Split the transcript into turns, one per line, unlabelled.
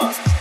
one.